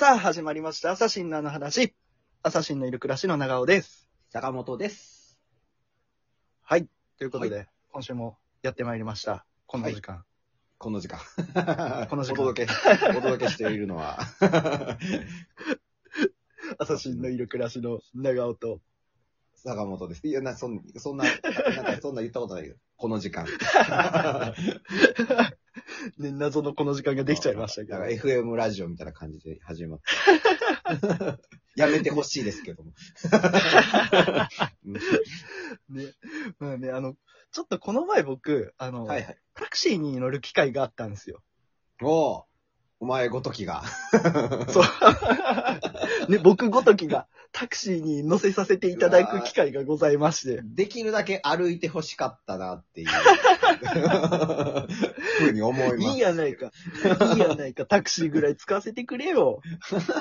さあ、始まりました。アサシンのあの話。アサシンのいる暮らしの長尾です。坂本です。はい。ということで、今週もやってまいりました。この時間。この時間。この時間お届け、お届けしているのは、アサシンのいる暮らしの長尾と。坂本です。いや、な、そんそんな、なんかそんな言ったことないけど、この時間。ね、謎のこの時間ができちゃいましたけどだか。ら FM ラジオみたいな感じで始まった。やめてほしいですけども。ね。まあね、あの、ちょっとこの前僕、あの、はいはい。タクシーに乗る機会があったんですよ。おうお前ごときが。そう。ね、僕ごときがタクシーに乗せさせていただく機会がございまして。できるだけ歩いてほしかったなっていう、ふうに思います。いいやないか。いいやないか。タクシーぐらい使わせてくれよ。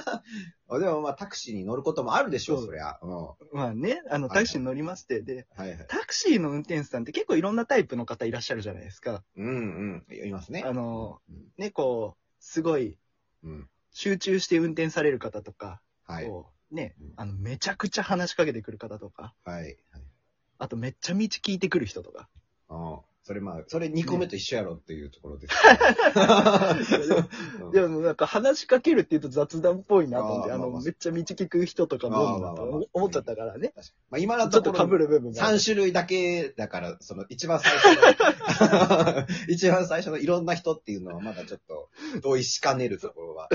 あでもまあタクシーに乗ることもあるでしょ、そうそりゃ。うん。はまあね、あの、はいタクシーに乗りまして、で、いはい。タクシーの運転手さんって結構いろんなタイプの方いらっしゃるじゃないですか。うんうん。いますね。あの、ね、こう、すごい。集中して運転される方とか、はい。こう、ねうん、あの、めちゃくちゃ話しかけてくる方とか、はい。はい。あとめっちゃ道聞いてくる人とか。ああ。それまあ、それ2個目と一緒やろっていうところです。うん でもなんか話しかけるって言うと雑談っぽいなと思って、あの、あーまあまあめっちゃ道聞く人とかも多いなまあまあまあと思っちゃったからね。確かにまあ今のちょっとところ被る部分がある。3種類だけだから、その一番最初の、一番最初のいろんな人っていうのはまだちょっと同意しかねるところは。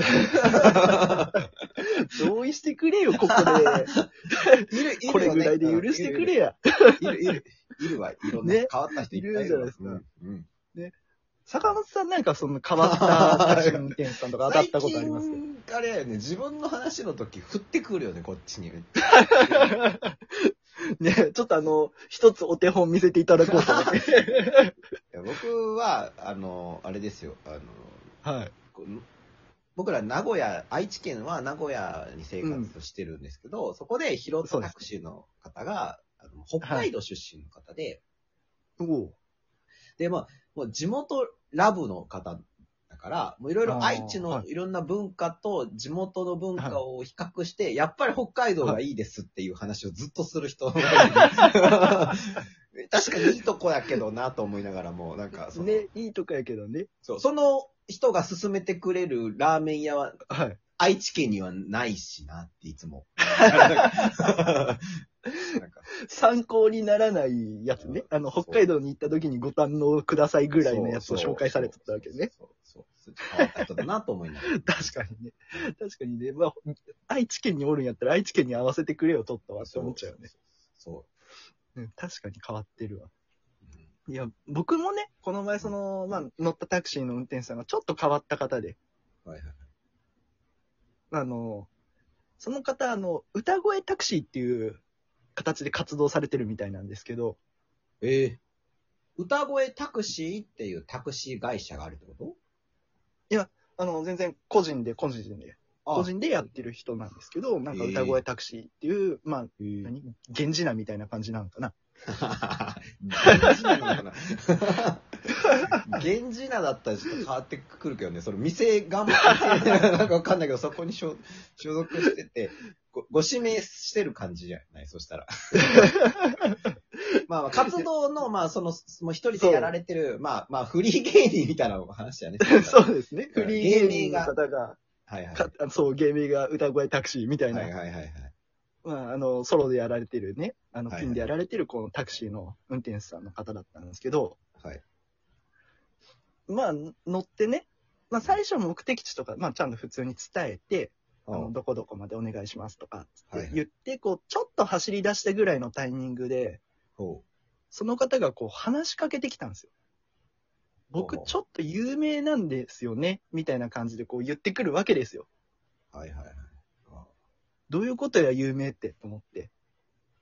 同意してくれよ、ここいる、いで。これぐらいで許してくれや。いる、いる、いるわ、いろんなね変わった人いっぱいいるじゃないですかうんうん坂本さんなんかその変わったタクシー運転手さんとか当たったことあります？けど。最近あれやね、自分の話の時振ってくるよね、こっちに。ね、ちょっとあの、一つお手本見せていただこうと思って。僕は、あの、あれですよ、あの、はい。僕ら名古屋、愛知県は名古屋に生活してるんですけど、そこで拾ったタクシーの方が、あの北海道出身の方で、おうで、まあ、もう地元ラブの方だから、もういろいろ愛知のいろんな文化と地元の文化を比較して、やっぱり北海道がいいですっていう話をずっとする人 確かにいいとこやけどなと思いながらも、なんかその、ね、いいとこやけどね。そうその人が勧めてくれるラーメン屋ははい。愛知県にはないしなっていつも。なんか参考にならないやつね。あの、北海道に行った時にご堪能くださいぐらいのやつを紹介されてたわけね。そうそうそう。そう変わった人だなと思いながら。確かにね。確かにね。まあ、愛知県におるんやったら愛知県に合わせてくれよ、とったわって思っちゃうよね。そう。うん、確かに変わってるわ。うんいや、僕もね、この前その、まあ、乗ったタクシーの運転手さんがちょっと変わった方で、はいはい。あの、その方、あの、歌声タクシーっていう形で活動されてるみたいなんですけど、ええ歌声タクシーっていうタクシー会社があるってこと？あの、全然個人で、個人で、個人でやってる人なんですけど、なんか歌声タクシーっていう、まあ、ええ何？源氏名みたいな感じなのかな。源氏名なのかな？源氏名だったらちょっと変わってくるけどね、その店が、店なんかわかんないけど、そこに所所属しててご、ご指名してる感じじゃない？そしたら。まあまあ、活動の、まあ、その、もう一人でやられてる、まあまあ、フリー芸人みたいな話だね。そうですね。うんフリー芸人の方が、はいはい。そう、芸名が歌声タクシーみたいな、はいはいはいはい。まあ、あの、ソロでやられてるね、あの、ピンでやられてるこのタクシーの運転手さんの方だったんですけど、はい。まあ、乗ってね、まあ、最初目的地とか、まあ、ちゃんと普通に伝えて、あの、どこどこまでお願いしますとか、つって言って、こう、ちょっと走り出したぐらいのタイミングで、ほその方がこう、話しかけてきたんですよ。僕ちょっと有名なんですよね、みたいな感じでこう言ってくるわけですよ。う。はいはいはい。あどういうことや有名って、と思って。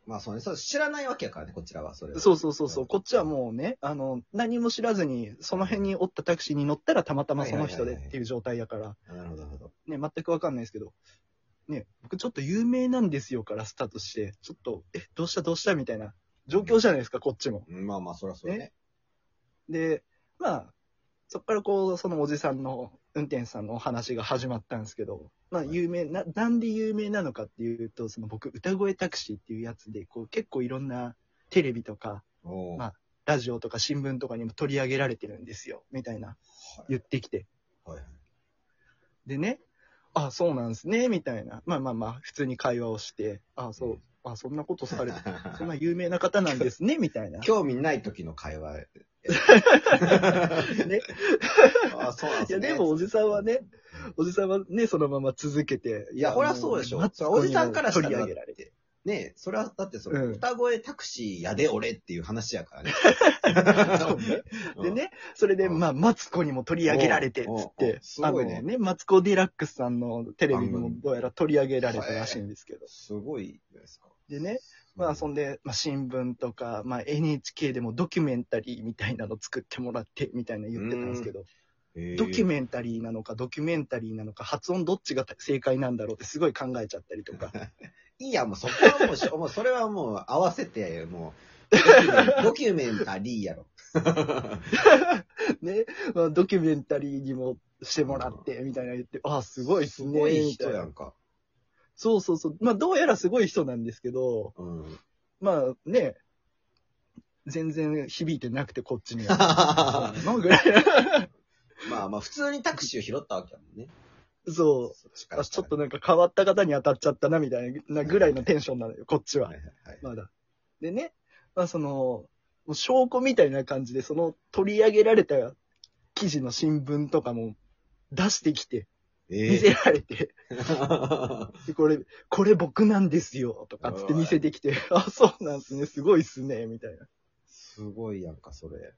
まあそうね、そう知らないわけやからね、こちらは、それは。そうそうそうそう、こっちはもうね、あの、何も知らずに、その辺におったタクシーに乗ったらたまたまその人でっていう状態やから、あなるほど、なるほど。ね、全くわかんないですけど、ね、僕ちょっと有名なんですよからスタートして、ちょっと、え、どうしたどうしたみたいな状況じゃないですか、こっちも。うんまあまあ、そりゃそうだね。で、まあ、そっからこう、そのおじさんの運転手さんのお話が始まったんですけど、まあ有名な、なんで有名なのかっていうと、その僕、歌声タクシーっていうやつで、こう結構いろんなテレビとか、おーまあラジオとか新聞とかにも取り上げられてるんですよ、みたいな言ってきて。はいはいでね、あ、そうなんですね、みたいな。まあまあまあ、普通に会話をして、あ、そう、あ、そんなことされて、そんな有名な方なんですね、みたいな。興味ない時の会話。ね。あそうなんいや、でもおじさんはね、おじさんはね、そのまま続けて。いや、ほらそうでしょマ。それおじさんからし取り上げられて。ねそれは、だってその、うん歌声タクシーやで俺っていう話やからね。そうね。でね、それで、うんまあ、マツコにも取り上げられて、つっおうおうて、すごいねね、マツコ・デラックスさんのテレビにもどうやら取り上げられたらしいんですけど。すごいじゃないですか。でね、まあ、そんで、まあ、新聞とか、まあ、NHK でもドキュメンタリーみたいなの作ってもらって、みたいな言ってたんですけど、ドキュメメンタリーなのか、ドキュメンタリーなのか、発音どっちが正解なんだろうってすごい考えちゃったりとか。い いや、もうそこはもうもう それはもう合わせて、もう、ドキュメン ドキュメンタリーやろ。ね、まあ、ドキュメンタリーにもしてもらって、みたいな言って、ああ、すごいっすね。すごい人やんか。そうそうそう。まあ、どうやらすごい人なんですけど、うん。まあね、全然響いてなくて、こっちには。そ うなのぐらいまあまあ、普通にタクシーを拾ったわけやもんね。そう。あちょっとなんか変わった方に当たっちゃったな、みたいなぐらいのテンションなのよ、こっちははい。はいはい。まだ。でね、まあその、もう証拠みたいな感じで、その取り上げられた記事の新聞とかも出してきて、見えせられて、え でこれ、これ僕なんですよ、とかつって見せてきて、あ、そうなんすね、すごいっすね、みたいな。すごいやんか、それ。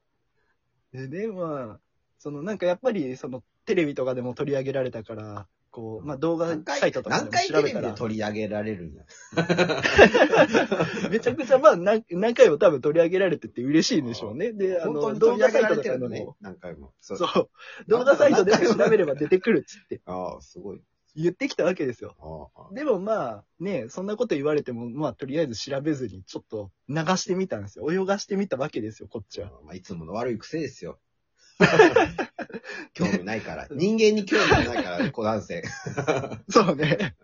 でね、まあ、そのなんかやっぱり、そのテレビとかでも取り上げられたから、こう、まあ動画サイトとかで何も回テレビで調べたら、取り上げられるんや？めちゃくちゃまあ何何回も多分取り上げられてて嬉しいんでしょうね。で、あ本当の、に取り上げ動画サイトれてるのね。何回も。そそう、動画サイトでも調べれば出てくるっつって ああ、すごい。言ってきたわけですよ。ああでもまあ、ね、そんなこと言われても、まあとりあえず調べずにちょっと流してみたんですよ。泳がしてみたわけですよ、こっちは。まあ、いつもの悪い癖ですよ。興味ないから。人間に興味ないから、子男性。そうね。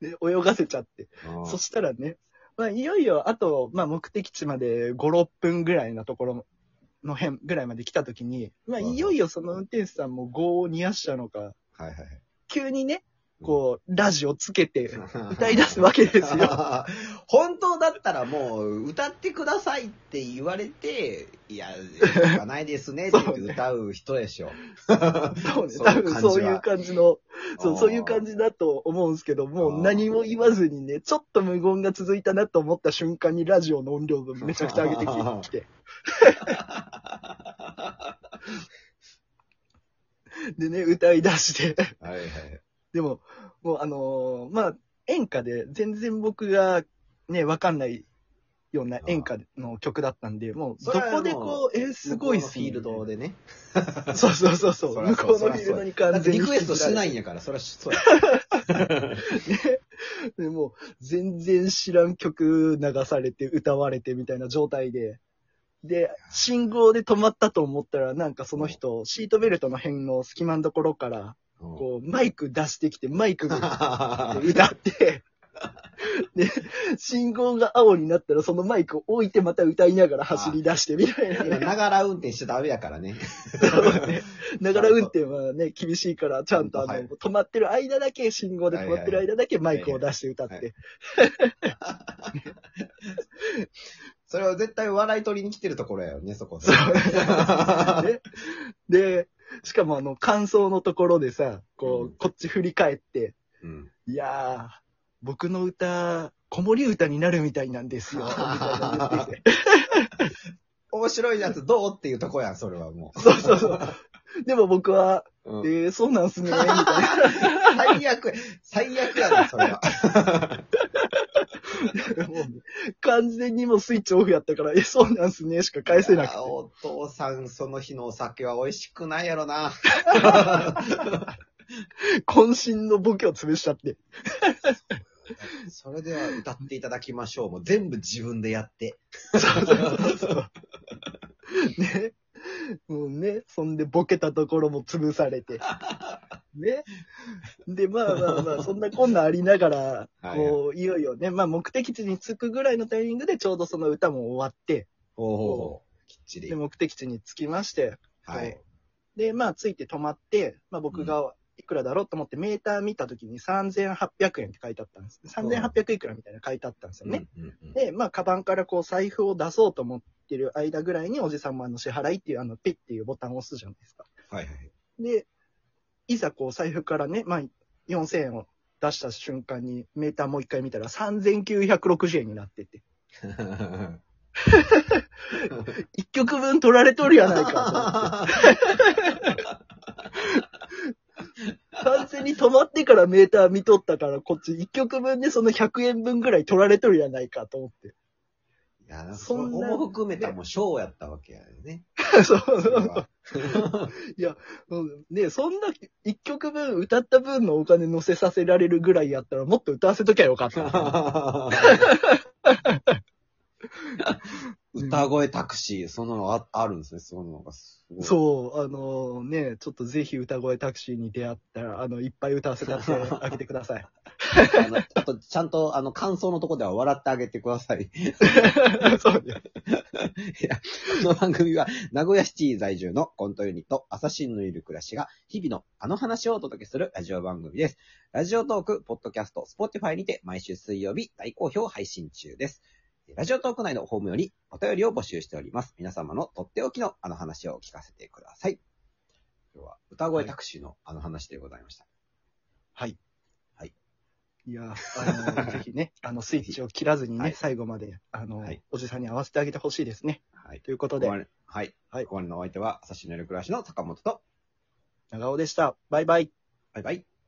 で泳がせちゃって。うんそしたらね、まあ、いよいよ、あと、まあ、目的地まで5、6分ぐらいのところの辺ぐらいまで来たときに、まあ、うんいよいよその運転手さんも業を煮やしちゃうのか、はいはいはい。急にね、こう、ラジオつけて、歌い出すわけですよ。本当だったらもう、歌ってくださいって言われて、いや、歌わないですねって言って 歌う人でしょ。そうね、多分そういう感じの、そう、そういう感じだと思うんですけど、もう何も言わずにね、ちょっと無言が続いたなと思った瞬間にラジオの音量めちゃくちゃ上げてきて。でね、歌い出して。はいはい。でも、もうあのーまあ、演歌で全然僕がね、わかんないような演歌の曲だったんで、もうどこでこう、えーすごいっすフィールドでね。そうそうそうそう。向こうのフィールドに完全にだってリクエストしないんや。やから、それはそう。でもう、全然知らん曲流されて、歌われてみたいな状態で。で、信号で止まったと思ったら、なんかその人、シートベルトの辺の隙間のところから、こう、マイク出してきて、マイクで 歌って、で、信号が青になったらそのマイクを置いてまた歌いながら走り出してみたいな今、ね。ながら運転しちゃダメやからね。ながら運転はね、厳しいから、ちゃんとあの、はい止まってる間だけ、信号で止まってる間だけマイクを出して歌っはいて。それは絶対笑い取りに来てるところやよね、そこ。ねで、しかもあの、感想のところでさ、こうんう、こっち振り返って、うん。いやー、僕の歌、子守歌になるみたいなんですよ、みたいな言ってて。面白いやつどうっていうとこやん、それはもそうそうそう。でも僕は、う。うんえー、そうなんすね、みたいな。最悪や、最悪やな、それは。もうね完全にもうスイッチオフやったから、え、そうなんすね、しか返せなくて。あお父さん、その日のお酒は美味しくないやろな。渾身のボケを潰しちゃって。それでは歌っていただきましょう。もう全部自分でやって。そうそうそうそう。ね。も うね、そんでボケたところも潰されて。ね。で、まあまあまあ、そんなこんなありながら、はいこう、いよいよね、まあ目的地に着くぐらいのタイミングでちょうどその歌も終わって、ほうほうほう。きっちりで、。目的地に着きまして、はい。で、まあ着いて止まって、まあ僕がいくらだろうと思ってメーター見た時に3800円って書いてあったんです。3800いくらみたいな書いてあったんですよね。で、まあ、カバンからこう財布を出そうと思ってる間ぐらいにおじさんもあの支払いっていうあのピッっていうボタンを押すじゃないですか。はいはい。で、いざこう財布からね、まあ、4000円を出した瞬間にメーターもう一回見たら3960円になってて、一曲分取られとるやないかと。完全に止まってからメーター見とったから、こっち一曲分でその100円分ぐらい取られとるやないかと思って。いや、なんかそんなそんな。も含めたもうショーやったわけやね。そうそれはうんねそんな一曲分歌った分のお金乗せさせられるぐらいやったらもっと歌わせときゃよかった。歌声タクシー、そのああるんですね、そんなのがすごい。そう、あのね、ちょっとぜひ歌声タクシーに出会ったら、あの、いっぱい歌わせてあげて ください。あのあと、ちゃんと、あの、感想のとこでは笑ってあげてください。そうね。いや、この番組は、名古屋シティ在住のコントユニット、アサシンのいる暮らしが、日々のあの話をお届けするラジオ番組です。 Radiotalk、ポッドキャスト、 Spotify にて毎週水曜日大好評配信中です。 Radiotalk 内のホームよりお便りを募集しております。皆様のとっておきのあの話を聞かせてください。今日は歌声タクシーのあの話でございました。はい。はい。いや、あの、ぜひね、あの、スイッチを切らずにね、はい最後まで、あの、はいおじさんに合わせてあげてほしいですね。はい。ということではい。はいここまでのお相手は、アサシンのいる暮らしの坂本と、長尾でした。バイバイ。バイバイ。